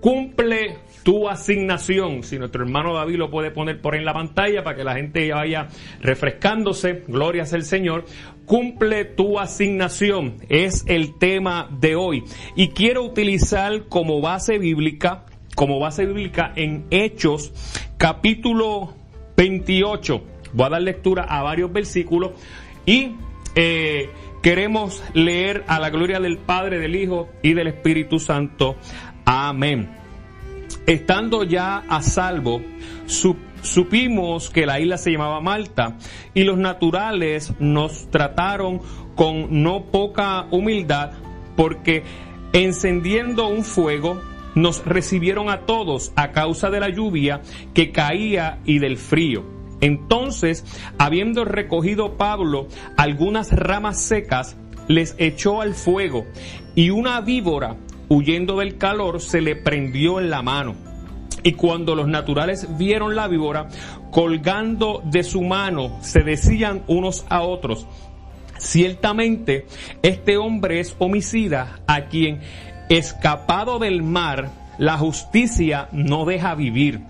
cumple tu asignación. Si nuestro hermano David lo puede poner por en la pantalla para que la gente vaya refrescándose, gloria al Señor. Cumple tu asignación, es el tema de hoy. Y quiero utilizar como base bíblica, como base bíblica en Hechos, capítulo 28. Voy a dar lectura a varios versículos y eh, queremos leer a la gloria del Padre, del Hijo y del Espíritu Santo. Amén. Estando ya a salvo, supimos que la isla se llamaba Malta y los naturales nos trataron con no poca humildad porque encendiendo un fuego nos recibieron a todos a causa de la lluvia que caía y del frío. Entonces, habiendo recogido Pablo algunas ramas secas, les echó al fuego y una víbora huyendo del calor, se le prendió en la mano. Y cuando los naturales vieron la víbora colgando de su mano, se decían unos a otros, ciertamente este hombre es homicida a quien, escapado del mar, la justicia no deja vivir.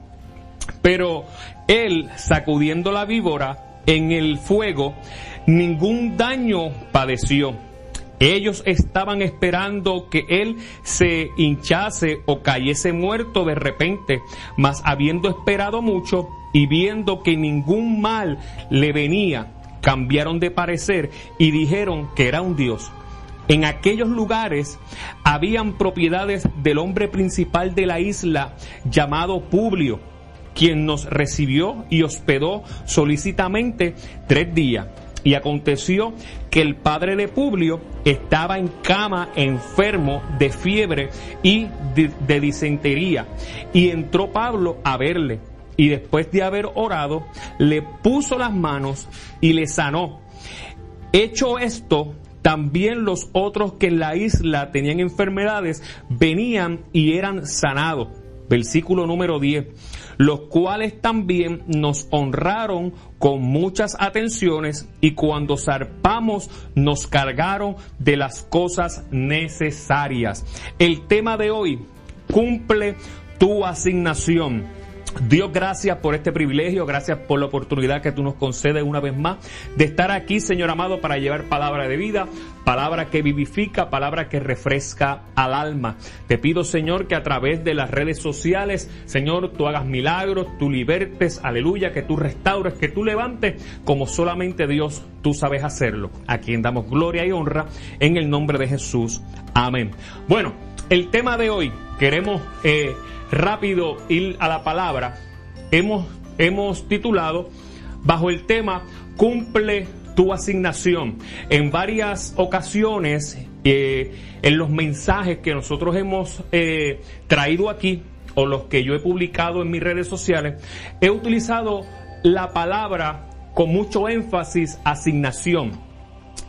Pero él, sacudiendo la víbora en el fuego, ningún daño padeció ellos estaban esperando que él se hinchase o cayese muerto de repente, mas habiendo esperado mucho y viendo que ningún mal le venía, cambiaron de parecer y dijeron que era un dios. En aquellos lugares habían propiedades del hombre principal de la isla llamado Publio, quien nos recibió y hospedó solícitamente tres días. Y aconteció que el padre de Publio estaba en cama enfermo de fiebre y de, disentería. Y entró Pablo a verle. Y después de haber orado, le puso las manos y le sanó. Hecho esto, también los otros que en la isla tenían enfermedades venían y eran sanados. Versículo número 10 los cuales también nos honraron con muchas atenciones y cuando zarpamos nos cargaron de las cosas necesarias. El tema de hoy, cumple tu asignación. Dios, gracias por este privilegio, gracias por la oportunidad que tú nos concedes una vez más de estar aquí, Señor amado, para llevar palabra de vida, palabra que vivifica, palabra que refresca al alma. Te pido, Señor, que a través de las redes sociales, Señor, tú hagas milagros, tú libertes, aleluya, que tú restaures, que tú levantes, como solamente Dios tú sabes hacerlo. A quien damos gloria y honra en el nombre de Jesús. Amén. Bueno, el tema de hoy, queremos... Eh, rápido ir a la palabra, hemos, hemos titulado bajo el tema Cumple tu asignación. En varias ocasiones, eh, en los mensajes que nosotros hemos eh, traído aquí, o los que yo he publicado en mis redes sociales, he utilizado la palabra con mucho énfasis asignación.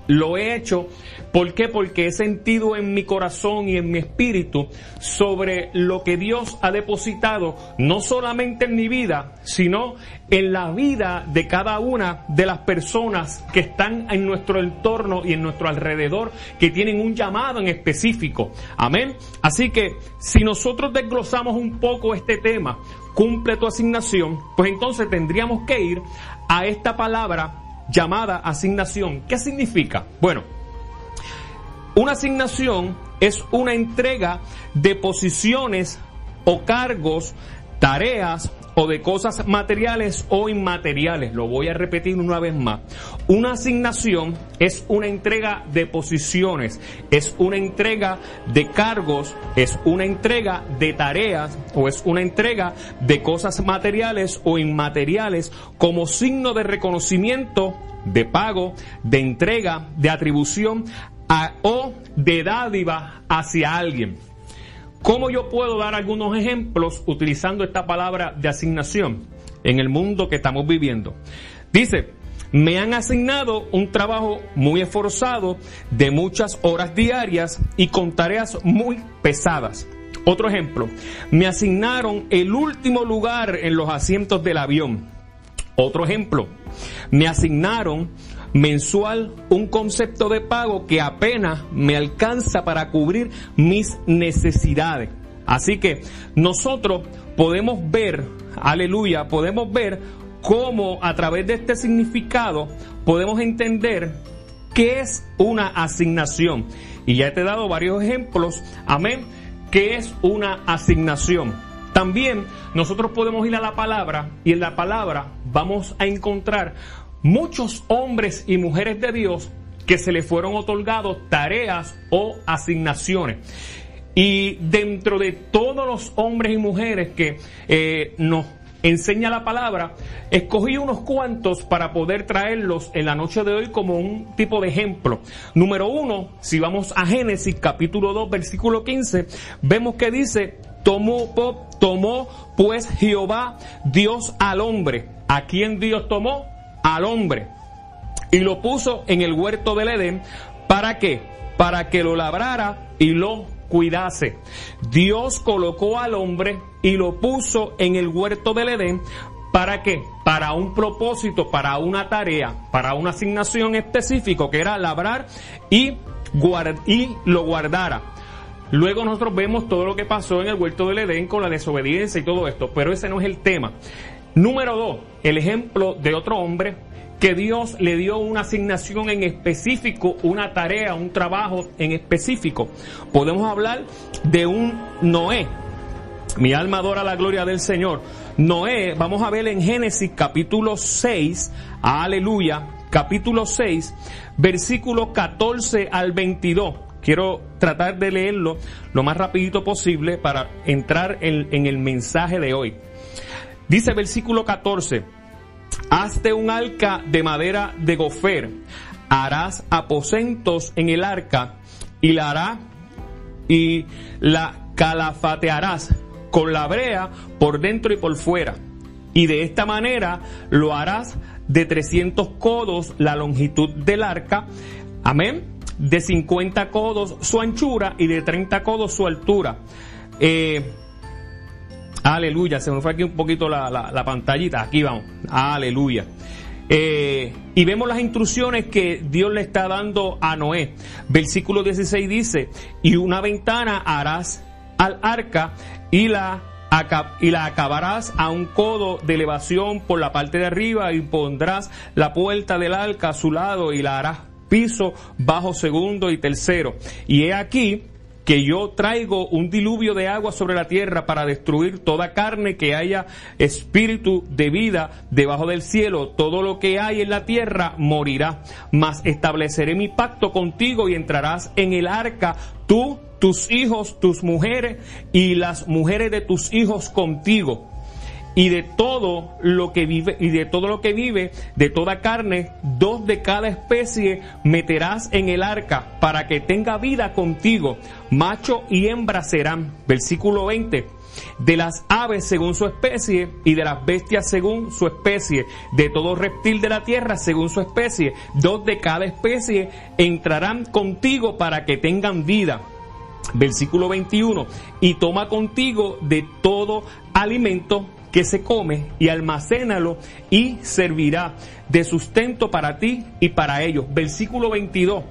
Lo he hecho, ¿por qué? Porque he sentido en mi corazón y en mi espíritu sobre lo que Dios ha depositado, no solamente en mi vida, sino en la vida de cada una de las personas que están en nuestro entorno y en nuestro alrededor, que tienen un llamado en específico. Amén. Así que si nosotros desglosamos un poco este tema, cumple tu asignación, pues entonces tendríamos que ir a esta palabra llamada asignación. ¿Qué significa? Bueno, una asignación es una entrega de posiciones o cargos, tareas o de cosas materiales o inmateriales. Lo voy a repetir una vez más. Una asignación es una entrega de posiciones, es una entrega de cargos, es una entrega de tareas o es una entrega de cosas materiales o inmateriales como signo de reconocimiento, de pago, de entrega, de atribución o de dádiva hacia alguien. ¿Cómo yo puedo dar algunos ejemplos utilizando esta palabra de asignación en el mundo que estamos viviendo? Dice, me han asignado un trabajo muy esforzado de muchas horas diarias y con tareas muy pesadas. Otro ejemplo, me asignaron el último lugar en los asientos del avión. Otro ejemplo, me asignaron mensual un concepto de pago que apenas me alcanza para cubrir mis necesidades. Así que nosotros podemos ver, aleluya, podemos ver cómo a través de este significado podemos entender qué es una asignación. Y ya te he dado varios ejemplos, amén, qué es una asignación. También nosotros podemos ir a la palabra y en la palabra vamos a encontrar muchos hombres y mujeres de Dios que se le fueron otorgados tareas o asignaciones. Y dentro de todos los hombres y mujeres que eh, nos enseña la palabra, escogí unos cuantos para poder traerlos en la noche de hoy como un tipo de ejemplo. Número uno, si vamos a Génesis capítulo 2 versículo 15, vemos que dice, tomó, tomó pues Jehová Dios al hombre. ¿A quién Dios tomó? Al hombre. Y lo puso en el huerto del Edén. ¿Para qué? Para que lo labrara y lo cuidase. Dios colocó al hombre y lo puso en el huerto del Edén. ¿Para qué? Para un propósito, para una tarea, para una asignación específica que era labrar y, y lo guardara. Luego nosotros vemos todo lo que pasó en el huerto del Edén con la desobediencia y todo esto, pero ese no es el tema. Número dos, el ejemplo de otro hombre que Dios le dio una asignación en específico, una tarea, un trabajo en específico. Podemos hablar de un Noé. Mi alma adora la gloria del Señor. Noé, vamos a ver en Génesis capítulo 6, aleluya, capítulo 6, versículo 14 al 22. Quiero tratar de leerlo lo más rapidito posible para entrar en, en el mensaje de hoy. Dice versículo 14, Hazte un arca de madera de gofer, harás aposentos en el arca y la hará y la calafatearás con la brea por dentro y por fuera. Y de esta manera lo harás de 300 codos la longitud del arca. Amén. De 50 codos su anchura y de 30 codos su altura. Eh, Aleluya, se me fue aquí un poquito la, pantallita. Aquí vamos. Aleluya. Eh, y vemos las instrucciones que Dios le está dando a Noé. Versículo 16 dice, y una ventana harás al arca y la, y la acabarás a un codo de elevación por la parte de arriba y pondrás la puerta del arca a su lado y la harás piso bajo segundo y tercero. Y he aquí que yo traigo un diluvio de agua sobre la tierra para destruir toda carne que haya espíritu de vida debajo del cielo. Todo lo que hay en la tierra morirá. Mas estableceré mi pacto contigo y entrarás en el arca tú, tus hijos, tus mujeres y las mujeres de tus hijos contigo y de todo lo que vive y de todo lo que vive de toda carne dos de cada especie meterás en el arca para que tenga vida contigo. Macho y hembra serán. Versículo 20 de las aves según su especie y de las bestias según su especie, de todo reptil de la tierra según su especie, dos de cada especie entrarán contigo para que tengan vida. Versículo 21, y toma contigo de todo alimento que se come y almacénalo y servirá de sustento para ti y para ellos. Versículo 22.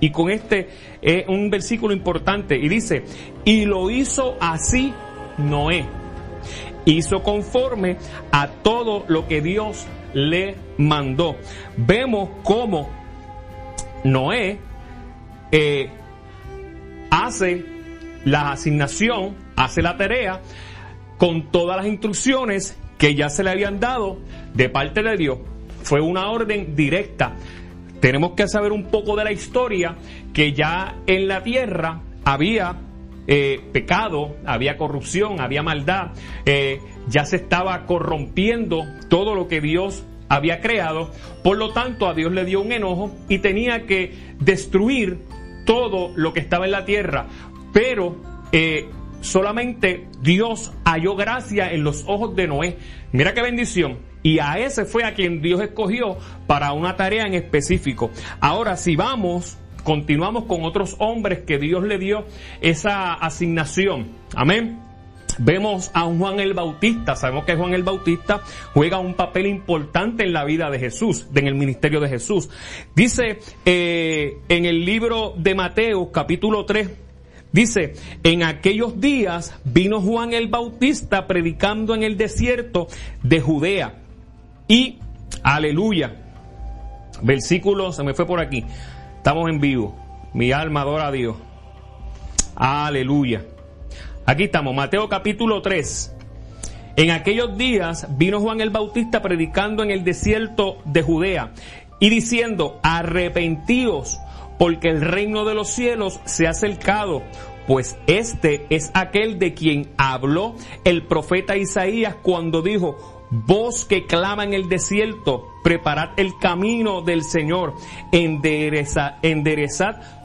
Y con este es un versículo importante y dice, y lo hizo así Noé. Hizo conforme a todo lo que Dios le mandó. Vemos cómo Noé eh, hace la asignación, hace la tarea, con todas las instrucciones que ya se le habían dado de parte de Dios. Fue una orden directa. Tenemos que saber un poco de la historia que ya en la tierra había eh, pecado, había corrupción, había maldad, eh, ya se estaba corrompiendo todo lo que Dios había creado, por lo tanto a Dios le dio un enojo y tenía que destruir todo lo que estaba en la tierra, pero eh, solamente Dios halló gracia en los ojos de Noé. Mira qué bendición. Y a ese fue a quien Dios escogió para una tarea en específico. Ahora, si vamos, continuamos con otros hombres que Dios le dio esa asignación. Amén. Vemos a Juan el Bautista, sabemos que Juan el Bautista juega un papel importante en la vida de Jesús, en el ministerio de Jesús. Dice eh, en el libro de Mateo capítulo 3, Dice, en aquellos días vino Juan el Bautista predicando en el desierto de Judea. Y, aleluya, versículo, se me fue por aquí, estamos en vivo, mi alma adora a Dios. Aleluya. Aquí estamos, Mateo capítulo 3. En aquellos días vino Juan el Bautista predicando en el desierto de Judea y diciendo, arrepentíos, porque el reino de los cielos se ha acercado, pues este es aquel de quien habló el profeta Isaías cuando dijo, voz que clama en el desierto, preparad el camino del Señor, enderezad,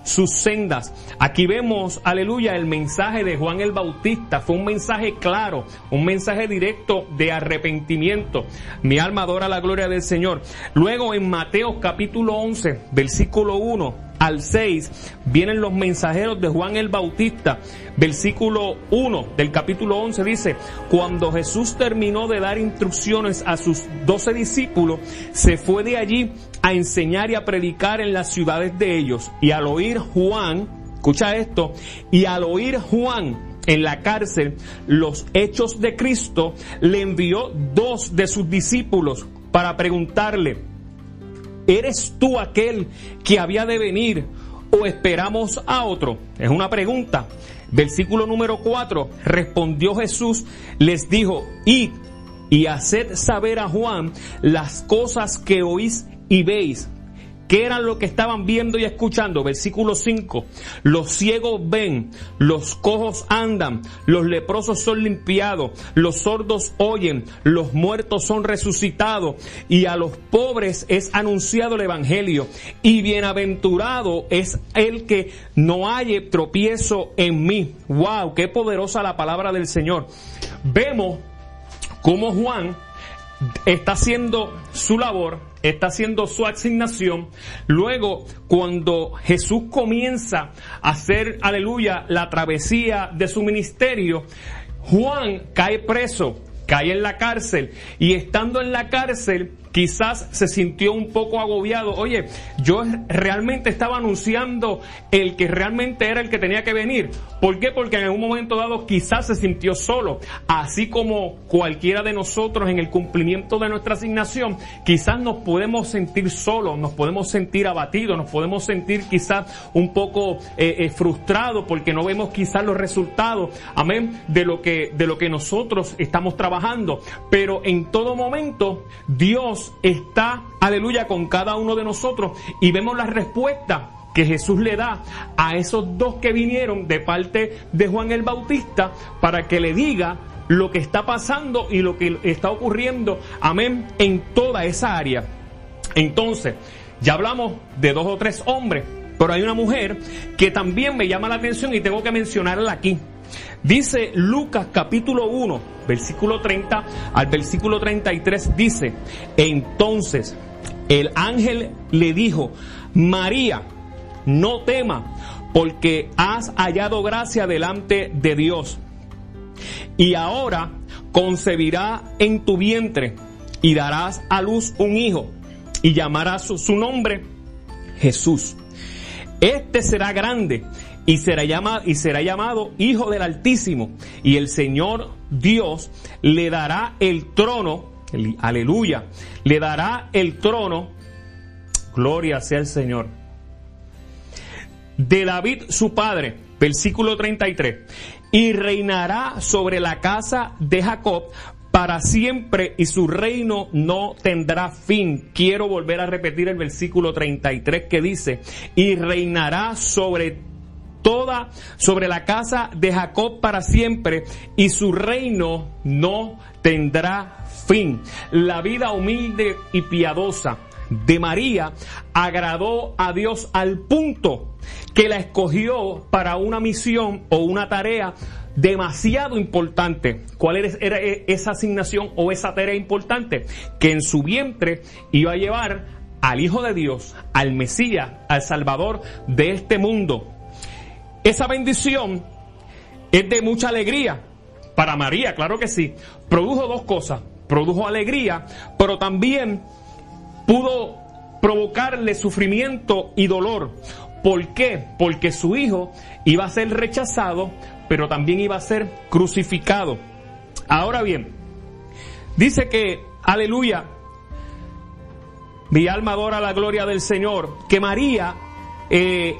sus sendas. Aquí vemos, aleluya, el mensaje de Juan el Bautista. Fue un mensaje claro, un mensaje directo de arrepentimiento. Mi alma adora la gloria del Señor. Luego en Mateo capítulo 11, versículo 1 al 6 vienen los mensajeros de Juan el Bautista. Versículo 1 del capítulo 11 dice, cuando Jesús terminó de dar instrucciones a sus doce discípulos, se fue de allí a enseñar y a predicar en las ciudades de ellos. Y al oír Juan, escucha esto, y al oír Juan en la cárcel los hechos de Cristo, le envió dos de sus discípulos para preguntarle, ¿eres tú aquel que había de venir o esperamos a otro? Es una pregunta. Versículo número 4, respondió Jesús, les dijo, id y haced saber a Juan las cosas que oís y veis. ¿Qué eran lo que estaban viendo y escuchando? Versículo 5. Los ciegos ven, los cojos andan, los leprosos son limpiados, los sordos oyen, los muertos son resucitados y a los pobres es anunciado el Evangelio. Y bienaventurado es el que no halle tropiezo en mí. ¡Wow! ¡Qué poderosa la palabra del Señor! Vemos cómo Juan está haciendo su labor, está haciendo su asignación. Luego, cuando Jesús comienza a hacer, aleluya, la travesía de su ministerio, Juan cae preso, cae en la cárcel y estando en la cárcel, quizás se sintió un poco agobiado. Oye, yo realmente estaba anunciando el que realmente era el que tenía que venir. ¿Por qué? Porque en un momento dado quizás se sintió solo. Así como cualquiera de nosotros en el cumplimiento de nuestra asignación, quizás nos podemos sentir solos, nos podemos sentir abatidos, nos podemos sentir quizás un poco eh, eh, frustrados porque no vemos quizás los resultados, amén, de lo que, de lo que nosotros estamos trabajando. Pero en todo momento, Dios está, aleluya, con cada uno de nosotros y vemos la respuesta que Jesús le da a esos dos que vinieron de parte de Juan el Bautista para que le diga lo que está pasando y lo que está ocurriendo, amén, en toda esa área. Entonces, ya hablamos de dos o tres hombres, pero hay una mujer que también me llama la atención y tengo que mencionarla aquí. Dice Lucas capítulo 1, versículo 30 al versículo 33, dice, entonces el ángel le dijo, María, no tema, porque has hallado gracia delante de Dios. Y ahora concebirá en tu vientre y darás a luz un hijo y llamarás su, su nombre Jesús. Este será grande y será, llamado, y será llamado Hijo del Altísimo. Y el Señor Dios le dará el trono, aleluya, le dará el trono, gloria sea el Señor, de David su padre, versículo 33, y reinará sobre la casa de Jacob para siempre y su reino no tendrá fin. Quiero volver a repetir el versículo 33 que dice, y reinará sobre toda sobre la casa de Jacob para siempre y su reino no tendrá fin. La vida humilde y piadosa de María agradó a Dios al punto que la escogió para una misión o una tarea demasiado importante. ¿Cuál era esa asignación o esa tarea importante? Que en su vientre iba a llevar al Hijo de Dios, al Mesías, al Salvador de este mundo. Esa bendición es de mucha alegría para María, claro que sí. Produjo dos cosas. Produjo alegría, pero también pudo provocarle sufrimiento y dolor, ¿Por qué? Porque su hijo iba a ser rechazado, pero también iba a ser crucificado. Ahora bien, dice que, aleluya, mi alma adora la gloria del Señor, que María eh,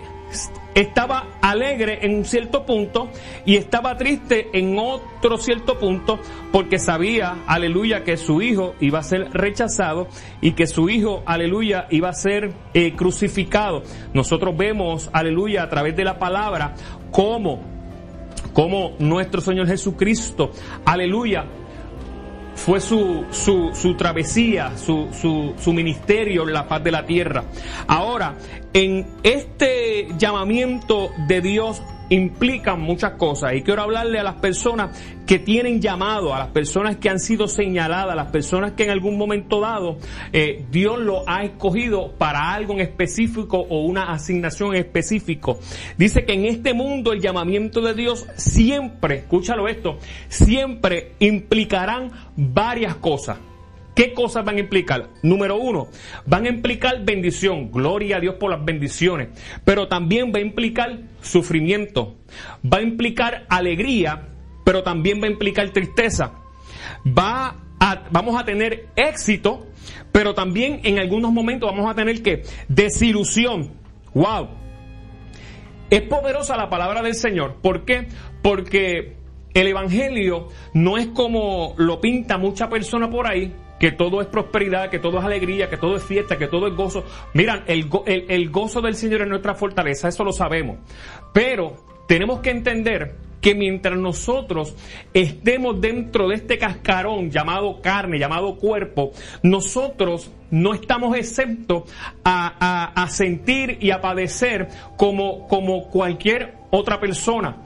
estaba alegre en un cierto punto y estaba triste en otro cierto punto porque sabía, aleluya, que su hijo iba a ser rechazado y que su hijo, aleluya, iba a ser eh, crucificado. Nosotros vemos, aleluya, a través de la palabra, cómo, cómo nuestro Señor Jesucristo, aleluya, fue su, su, su travesía, su, su, su, ministerio en la paz de la tierra. Ahora, en este llamamiento de Dios implican muchas cosas y quiero hablarle a las personas que tienen llamado, a las personas que han sido señaladas, a las personas que en algún momento dado eh, Dios lo ha escogido para algo en específico o una asignación en específico. Dice que en este mundo el llamamiento de Dios siempre, escúchalo esto, siempre implicarán varias cosas. ¿Qué cosas van a implicar? Número uno, van a implicar bendición, gloria a Dios por las bendiciones, pero también va a implicar sufrimiento, va a implicar alegría, pero también va a implicar tristeza. Va vamos a tener éxito, pero también en algunos momentos vamos a tener que desilusión. Wow. Es poderosa la palabra del Señor. ¿Por qué? Porque el Evangelio no es como lo pinta mucha persona por ahí, que todo es prosperidad, que todo es alegría, que todo es fiesta, que todo es gozo. Miran, el, el, gozo del Señor es nuestra fortaleza, eso lo sabemos. Pero tenemos que entender que mientras nosotros estemos dentro de este cascarón llamado carne, llamado cuerpo, nosotros no estamos exentos a, a, a sentir y a padecer como, como cualquier otra persona.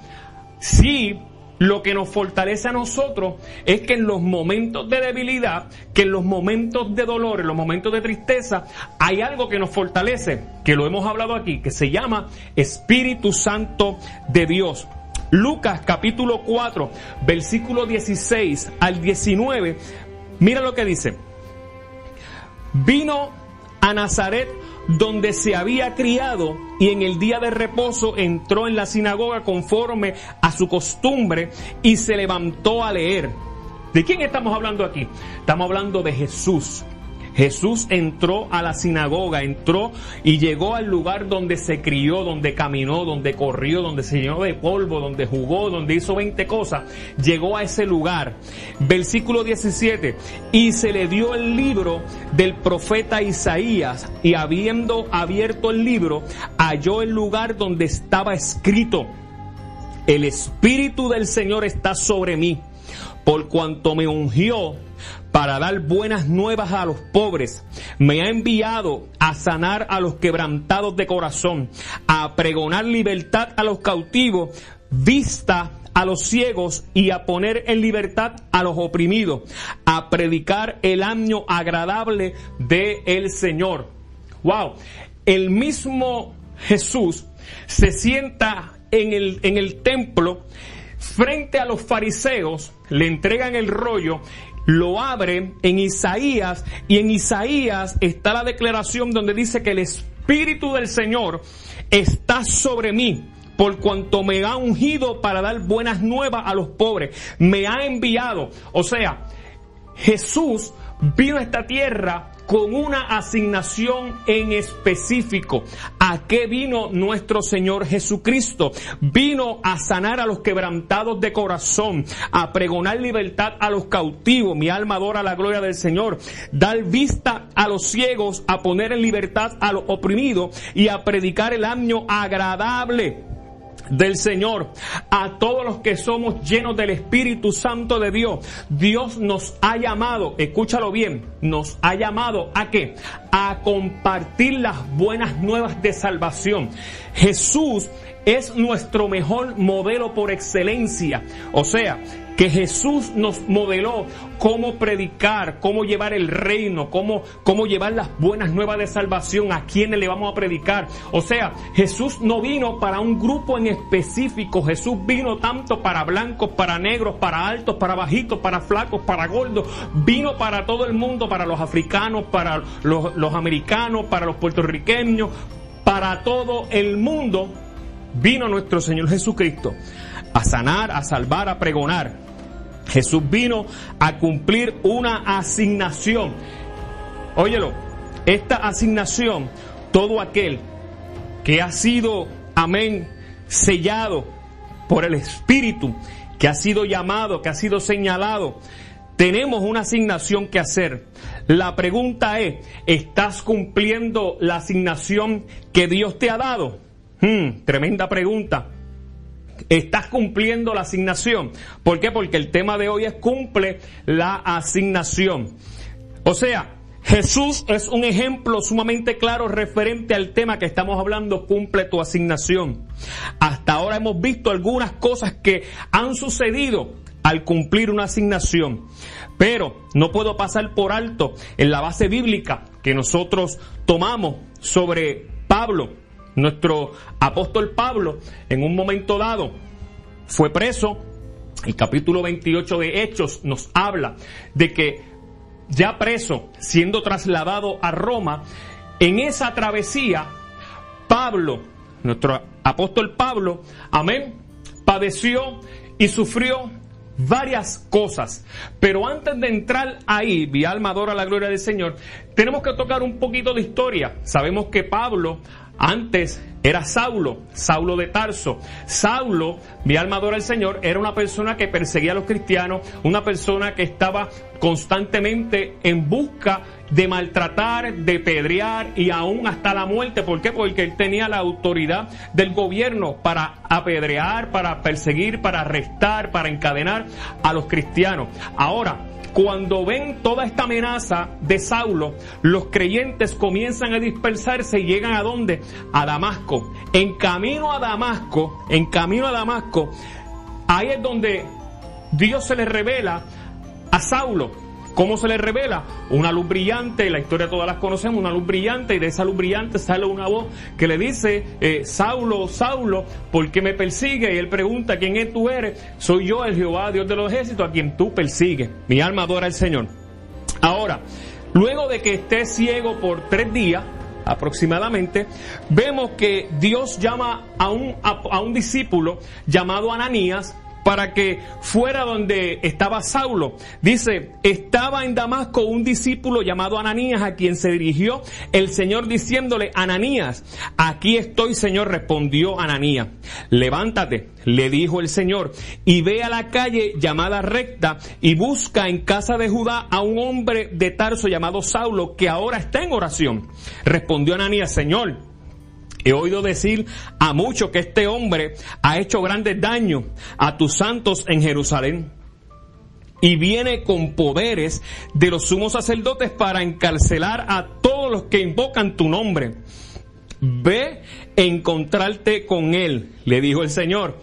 Sí, lo que nos fortalece a nosotros es que en los momentos de debilidad, que en los momentos de dolor, en los momentos de tristeza, hay algo que nos fortalece, que lo hemos hablado aquí, que se llama Espíritu Santo de Dios. Lucas capítulo 4, versículo 16 al 19, mira lo que dice. Vino a Nazaret donde se había criado y en el día de reposo entró en la sinagoga conforme a su costumbre y se levantó a leer. ¿De quién estamos hablando aquí? Estamos hablando de Jesús. Jesús entró a la sinagoga, entró y llegó al lugar donde se crió, donde caminó, donde corrió, donde se llenó de polvo, donde jugó, donde hizo 20 cosas. Llegó a ese lugar. Versículo 17. Y se le dio el libro del profeta Isaías y habiendo abierto el libro, halló el lugar donde estaba escrito. El Espíritu del Señor está sobre mí, por cuanto me ungió para dar buenas nuevas a los pobres. Me ha enviado a sanar a los quebrantados de corazón, a pregonar libertad a los cautivos, vista a los ciegos y a poner en libertad a los oprimidos, a predicar el año agradable de el Señor. Wow, el mismo Jesús se sienta en el, en el templo frente a los fariseos, le entregan el rollo lo abre en Isaías y en Isaías está la declaración donde dice que el Espíritu del Señor está sobre mí por cuanto me ha ungido para dar buenas nuevas a los pobres, me ha enviado. O sea, Jesús vino a esta tierra con una asignación en específico. ¿A qué vino nuestro Señor Jesucristo? Vino a sanar a los quebrantados de corazón, a pregonar libertad a los cautivos. Mi alma adora la gloria del Señor. Dar vista a los ciegos, a poner en libertad a los oprimidos y a predicar el año agradable del Señor, a todos los que somos llenos del Espíritu Santo de Dios. Dios nos ha llamado, escúchalo bien, nos ha llamado a qué? A compartir las buenas nuevas de salvación. Jesús es nuestro mejor modelo por excelencia. O sea, que Jesús nos modeló cómo predicar, cómo llevar el reino, cómo, cómo llevar las buenas nuevas de salvación, a quienes le vamos a predicar. O sea, Jesús no vino para un grupo en específico, Jesús vino tanto para blancos, para negros, para altos, para bajitos, para flacos, para gordos, vino para todo el mundo, para los africanos, para los, los americanos, para los puertorriqueños, para todo el mundo, vino nuestro Señor Jesucristo a sanar, a salvar, a pregonar. Jesús vino a cumplir una asignación. Óyelo, esta asignación, todo aquel que ha sido, amén, sellado por el Espíritu, que ha sido llamado, que ha sido señalado, tenemos una asignación que hacer. La pregunta es, ¿estás cumpliendo la asignación que Dios te ha dado? Hmm, tremenda pregunta. ¿Estás cumpliendo la asignación? ¿Por qué? Porque el tema de hoy es cumple la asignación. O sea, Jesús es un ejemplo sumamente claro referente al tema que estamos hablando, cumple tu asignación. Hasta ahora hemos visto algunas cosas que han sucedido al cumplir una asignación. Pero no puedo pasar por alto en la base bíblica que nosotros tomamos sobre Pablo, nuestro apóstol Pablo, en un momento dado fue preso. El capítulo 28 de Hechos nos habla de que ya preso, siendo trasladado a Roma, en esa travesía, Pablo, nuestro apóstol Pablo, amén, padeció y sufrió varias cosas. Pero antes de entrar ahí, mi alma adora la gloria del Señor, tenemos que tocar un poquito de historia. Sabemos que Pablo antes era Saulo, Saulo de Tarso. Saulo, mi alma adora al Señor, era una persona que perseguía a los cristianos, una persona que estaba constantemente en busca de maltratar, de pedrear y aún hasta la muerte. ¿Por qué? Porque él tenía la autoridad del gobierno para apedrear, para perseguir, para arrestar, para encadenar a los cristianos. Ahora, cuando ven toda esta amenaza de Saulo, los creyentes comienzan a dispersarse y llegan a dónde? A Damasco. En camino a Damasco, en camino a Damasco, ahí es donde Dios se le revela a Saulo ¿Cómo se le revela? Una luz brillante, la historia todas las conocemos, una luz brillante y de esa luz brillante sale una voz que le dice, eh, Saulo, Saulo, ¿por qué me persigue? Y él pregunta, ¿quién es tú eres? Soy yo, el Jehová, Dios de los ejércitos, a quien tú persigues. Mi alma adora al Señor. Ahora, luego de que esté ciego por tres días, aproximadamente, vemos que Dios llama a un, a un discípulo llamado Ananías, para que fuera donde estaba Saulo. Dice, estaba en Damasco un discípulo llamado Ananías a quien se dirigió el Señor diciéndole, Ananías, aquí estoy Señor, respondió Ananías. Levántate, le dijo el Señor, y ve a la calle llamada recta y busca en casa de Judá a un hombre de Tarso llamado Saulo que ahora está en oración. Respondió Ananías, Señor, He oído decir a muchos que este hombre ha hecho grandes daños a tus santos en Jerusalén y viene con poderes de los sumos sacerdotes para encarcelar a todos los que invocan tu nombre. Ve encontrarte con él, le dijo el Señor,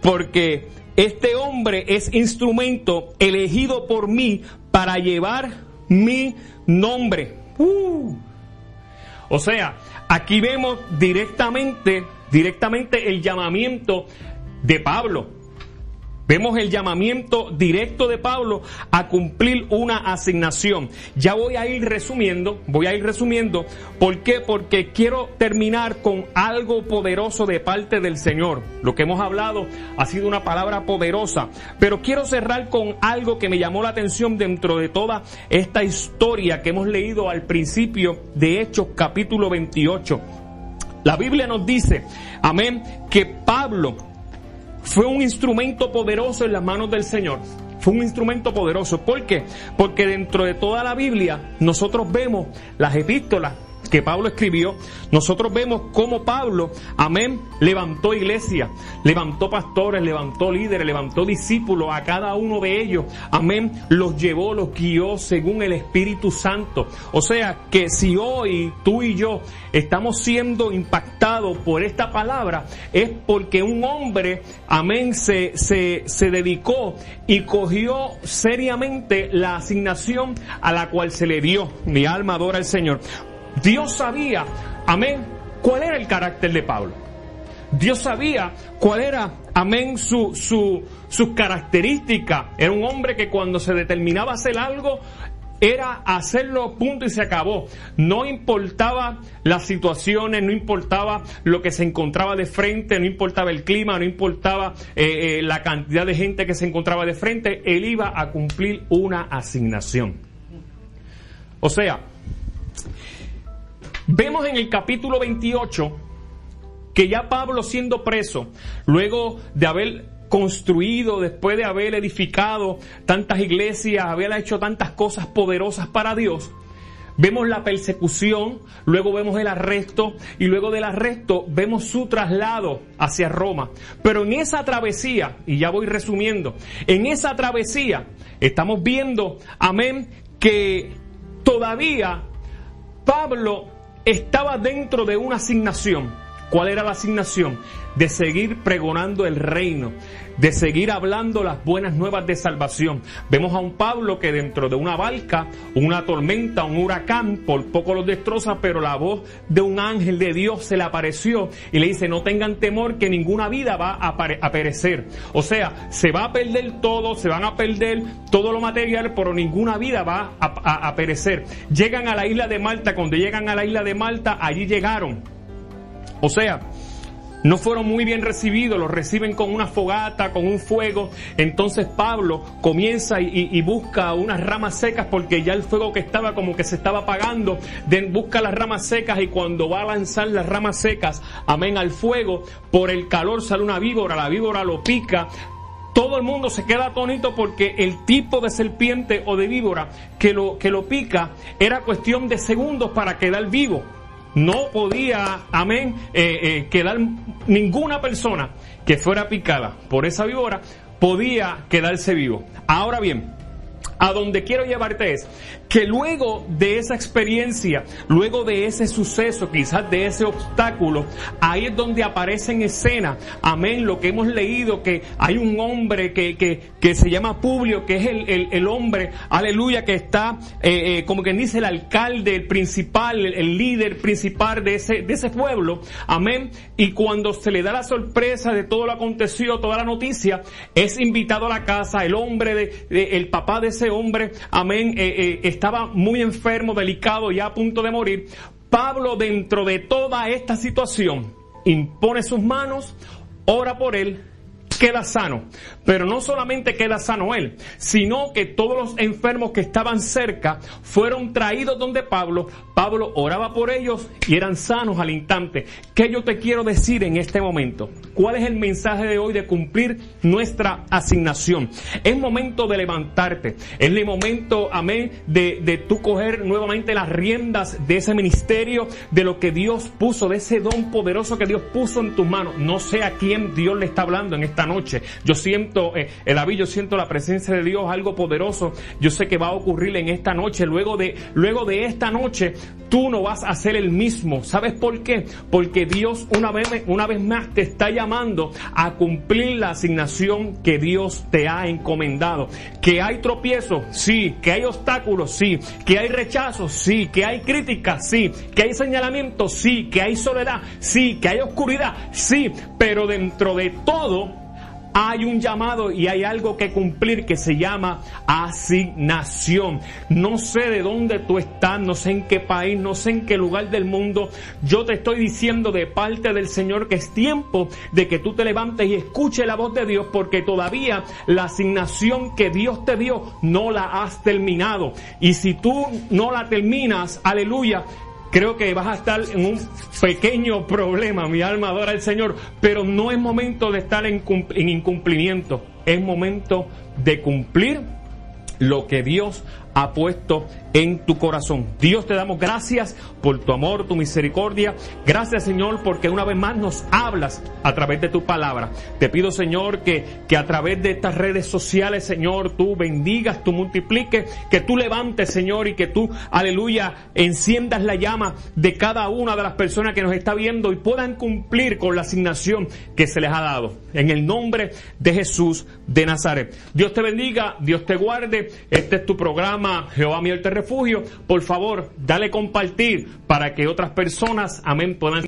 porque este hombre es instrumento elegido por mí para llevar mi nombre. Uh. O sea, Aquí vemos directamente, directamente el llamamiento de Pablo. Vemos el llamamiento directo de Pablo a cumplir una asignación. Ya voy a ir resumiendo, voy a ir resumiendo. ¿Por qué? Porque quiero terminar con algo poderoso de parte del Señor. Lo que hemos hablado ha sido una palabra poderosa, pero quiero cerrar con algo que me llamó la atención dentro de toda esta historia que hemos leído al principio de Hechos capítulo 28. La Biblia nos dice, amén, que Pablo fue un instrumento poderoso en las manos del Señor. Fue un instrumento poderoso. ¿Por qué? Porque dentro de toda la Biblia nosotros vemos las epístolas que Pablo escribió, nosotros vemos cómo Pablo, amén, levantó iglesia, levantó pastores, levantó líderes, levantó discípulos, a cada uno de ellos, amén, los llevó, los guió según el Espíritu Santo. O sea que si hoy tú y yo estamos siendo impactados por esta palabra, es porque un hombre, amén, se, se, se dedicó y cogió seriamente la asignación a la cual se le dio. Mi alma adora al Señor. Dios sabía, amén, cuál era el carácter de Pablo. Dios sabía cuál era, amén, su, su, sus características. Era un hombre que cuando se determinaba hacer algo, era hacerlo punto y se acabó. No importaba las situaciones, no importaba lo que se encontraba de frente, no importaba el clima, no importaba eh, eh, la cantidad de gente que se encontraba de frente, él iba a cumplir una asignación. O sea, vemos en el capítulo 28 que ya Pablo siendo preso, luego de haber construido, después de haber edificado tantas iglesias, haber hecho tantas cosas poderosas para Dios, vemos la persecución, luego vemos el arresto y luego del arresto vemos su traslado hacia Roma. Pero en esa travesía, y ya voy resumiendo, en esa travesía estamos viendo, amén, que todavía Pablo estaba dentro de una asignación. ¿Cuál era la asignación? De seguir pregonando el reino, de seguir hablando las buenas nuevas de salvación. Vemos a un Pablo que dentro de una barca, una tormenta, un huracán, por poco los destroza, pero la voz de un ángel de Dios se le apareció y le dice, no tengan temor que ninguna vida va a, perecer. O sea, se va a perder todo, se van a perder todo lo material, pero ninguna vida va a, a perecer. Llegan a la isla de Malta, cuando llegan a la isla de Malta, allí llegaron o sea, no fueron muy bien recibidos, los reciben con una fogata, con un fuego. Entonces Pablo comienza y, busca unas ramas secas porque ya el fuego que estaba como que se estaba apagando, busca las ramas secas y cuando va a lanzar las ramas secas, amén, al fuego, por el calor sale una víbora, la víbora lo pica, todo el mundo se queda atónito porque el tipo de serpiente o de víbora que lo, que lo pica era cuestión de segundos para quedar vivo no podía, amén, eh, eh, quedar ninguna persona que fuera picada por esa víbora podía quedarse vivo. Ahora bien, a donde quiero llevarte es que luego de esa experiencia, luego de ese suceso, quizás de ese obstáculo, ahí es donde aparece en escena, amén, lo que hemos leído, que hay un hombre que, que, que se llama Publio, que es el, el, hombre, aleluya, que está, eh, eh, como quien dice, el alcalde, el principal, el, líder principal de ese, de ese pueblo, amén, y cuando se le da la sorpresa de todo lo acontecido, toda la noticia, es invitado a la casa, el hombre, de, el papá de ese hombre, amén, eh, eh, estaba muy enfermo, delicado, ya a punto de morir. Pablo, dentro de toda esta situación, impone sus manos, ora por él, queda sano. Pero no solamente queda sano él, sino que todos los enfermos que estaban cerca fueron traídos donde Pablo. Pablo oraba por ellos y eran sanos al instante. ¿Qué yo te quiero decir en este momento? ¿Cuál es el mensaje de hoy de cumplir nuestra asignación? Es momento de levantarte. Es el momento, amén, de, de tú coger nuevamente las riendas de ese ministerio, de lo que Dios puso, de ese don poderoso que Dios puso en tus manos. No sé a quién Dios le está hablando en esta noche. Yo siento, eh, el aviso, yo siento la presencia de Dios, algo poderoso. Yo sé que va a ocurrir en esta noche. Luego de, luego de esta noche, tú no vas a ser el mismo. ¿Sabes por qué? Porque Dios una vez, una vez más te está llamando a cumplir la asignación que Dios te ha encomendado. Que hay tropiezos, sí. Que hay obstáculos, sí. Que hay rechazos, sí. Que hay críticas, sí. Que hay señalamientos, sí. Que hay soledad, sí. Que hay oscuridad, sí. Pero dentro de todo, hay un llamado y hay algo que cumplir que se llama asignación. No sé de dónde tú estás, no sé en qué país, no sé en qué lugar del mundo. Yo te estoy diciendo de parte del Señor que es tiempo de que tú te levantes y escuche la voz de Dios porque todavía la asignación que Dios te dio no la has terminado. Y si tú no la terminas, aleluya, creo que vas a estar en un pequeño problema. Mi alma adora al Señor, pero no es momento de estar en, incumplimiento. Es momento de cumplir lo que Dios ha puesto en tu corazón. Dios te damos gracias por tu amor, tu misericordia. Gracias Señor porque una vez más nos hablas a través de tu palabra. Te pido Señor que, que a través de estas redes sociales Señor tú bendigas, tú multipliques, que tú levantes Señor y que tú, aleluya, enciendas la llama de cada una de las personas que nos está viendo y puedan cumplir con la asignación que se les ha dado. En el nombre de Jesús de Nazaret. Dios te bendiga, Dios te guarde. Este es tu programa Jehová mío el refugio, por favor, dale compartir para que otras personas, amén, puedan